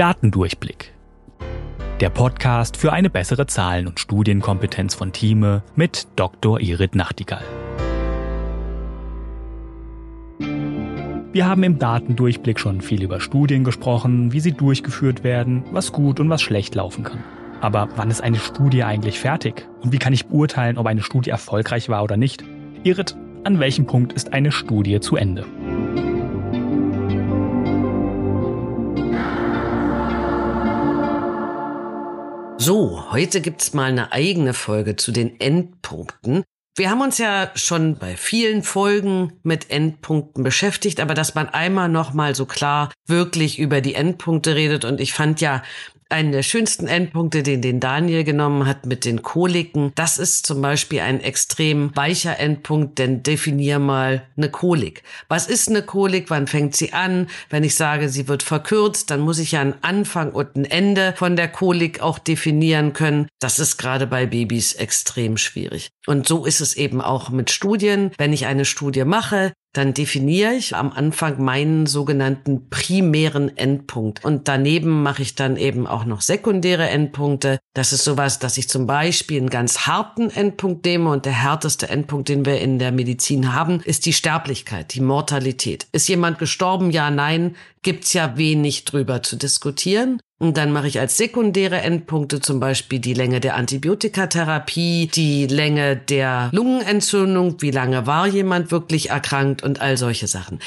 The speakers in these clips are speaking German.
Datendurchblick. Der Podcast für eine bessere Zahlen- und Studienkompetenz von Thieme mit Dr. Irit Nachtigall. Wir haben im Datendurchblick schon viel über Studien gesprochen, wie sie durchgeführt werden, was gut und was schlecht laufen kann. Aber wann ist eine Studie eigentlich fertig? Und wie kann ich beurteilen, ob eine Studie erfolgreich war oder nicht? Irit, an welchem Punkt ist eine Studie zu Ende? So, heute gibt's mal eine eigene Folge zu den Endpunkten. Wir haben uns ja schon bei vielen Folgen mit Endpunkten beschäftigt, aber dass man einmal noch mal so klar wirklich über die Endpunkte redet und ich fand ja einen der schönsten Endpunkte, den den Daniel genommen hat mit den Koliken. Das ist zum Beispiel ein extrem weicher Endpunkt, denn definier mal eine Kolik. Was ist eine Kolik? Wann fängt sie an? Wenn ich sage, sie wird verkürzt, dann muss ich ja einen Anfang und ein Ende von der Kolik auch definieren können. Das ist gerade bei Babys extrem schwierig. Und so ist es eben auch mit Studien. Wenn ich eine Studie mache, dann definiere ich am Anfang meinen sogenannten primären Endpunkt. Und daneben mache ich dann eben auch noch sekundäre Endpunkte. Das ist sowas, dass ich zum Beispiel einen ganz harten Endpunkt nehme und der härteste Endpunkt, den wir in der Medizin haben, ist die Sterblichkeit, die Mortalität. Ist jemand gestorben? Ja, nein. Gibt's ja wenig drüber zu diskutieren. Und dann mache ich als sekundäre Endpunkte zum Beispiel die Länge der Antibiotikatherapie, die Länge der Lungenentzündung, wie lange war jemand wirklich erkrankt und all solche Sachen.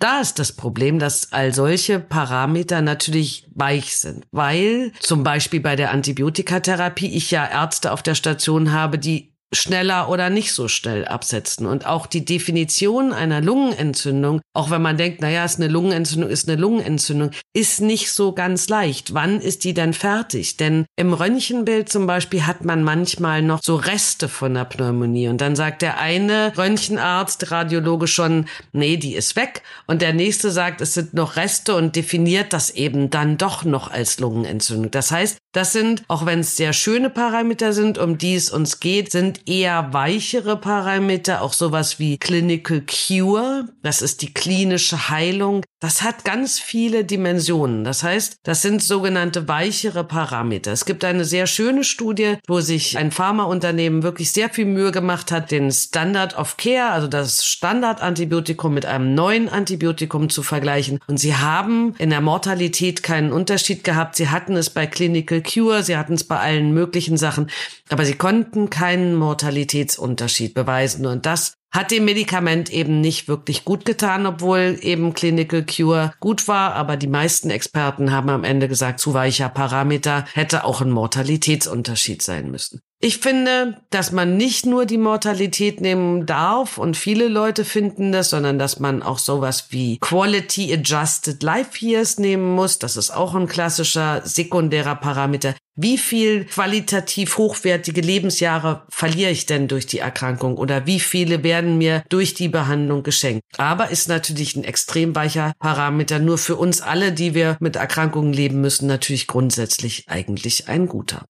Da ist das Problem, dass all solche Parameter natürlich weich sind, weil zum Beispiel bei der Antibiotikatherapie ich ja Ärzte auf der Station habe, die schneller oder nicht so schnell absetzen. Und auch die Definition einer Lungenentzündung, auch wenn man denkt, naja, ist eine Lungenentzündung, ist eine Lungenentzündung, ist nicht so ganz leicht. Wann ist die denn fertig? Denn im Röntgenbild zum Beispiel hat man manchmal noch so Reste von der Pneumonie. Und dann sagt der eine Röntgenarzt, Radiologe schon, nee, die ist weg. Und der nächste sagt, es sind noch Reste und definiert das eben dann doch noch als Lungenentzündung. Das heißt, das sind, auch wenn es sehr schöne Parameter sind, um die es uns geht, sind eher weichere Parameter, auch sowas wie Clinical Cure. Das ist die klinische Heilung. Das hat ganz viele Dimensionen. Das heißt, das sind sogenannte weichere Parameter. Es gibt eine sehr schöne Studie, wo sich ein Pharmaunternehmen wirklich sehr viel Mühe gemacht hat, den Standard of Care, also das Standardantibiotikum mit einem neuen Antibiotikum zu vergleichen. Und sie haben in der Mortalität keinen Unterschied gehabt. Sie hatten es bei Clinical Cure, sie hatten es bei allen möglichen Sachen, aber sie konnten keinen Mortalitätsunterschied beweisen und das hat dem Medikament eben nicht wirklich gut getan, obwohl eben Clinical Cure gut war, aber die meisten Experten haben am Ende gesagt, zu weicher Parameter hätte auch ein Mortalitätsunterschied sein müssen. Ich finde, dass man nicht nur die Mortalität nehmen darf und viele Leute finden das, sondern dass man auch sowas wie Quality Adjusted Life Years nehmen muss. Das ist auch ein klassischer sekundärer Parameter. Wie viel qualitativ hochwertige Lebensjahre verliere ich denn durch die Erkrankung oder wie viele werden mir durch die Behandlung geschenkt? Aber ist natürlich ein extrem weicher Parameter nur für uns alle, die wir mit Erkrankungen leben müssen, natürlich grundsätzlich eigentlich ein guter.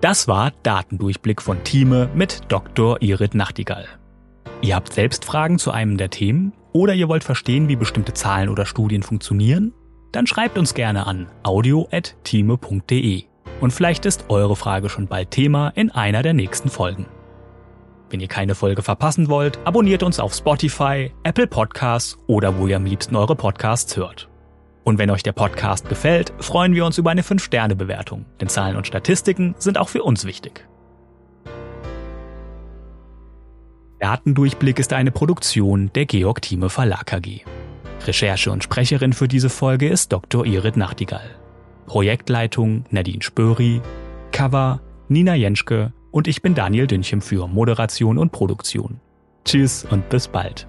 Das war Datendurchblick von Thieme mit Dr. Irit Nachtigall. Ihr habt selbst Fragen zu einem der Themen oder ihr wollt verstehen, wie bestimmte Zahlen oder Studien funktionieren? Dann schreibt uns gerne an audio.thieme.de und vielleicht ist eure Frage schon bald Thema in einer der nächsten Folgen. Wenn ihr keine Folge verpassen wollt, abonniert uns auf Spotify, Apple Podcasts oder wo ihr am liebsten eure Podcasts hört. Und wenn euch der Podcast gefällt, freuen wir uns über eine 5-Sterne-Bewertung, denn Zahlen und Statistiken sind auch für uns wichtig. Datendurchblick ist eine Produktion der Georg Thieme Verlag AG. Recherche und Sprecherin für diese Folge ist Dr. Irit Nachtigall. Projektleitung Nadine Spöri, Cover Nina Jenschke und ich bin Daniel Dünchem für Moderation und Produktion. Tschüss und bis bald.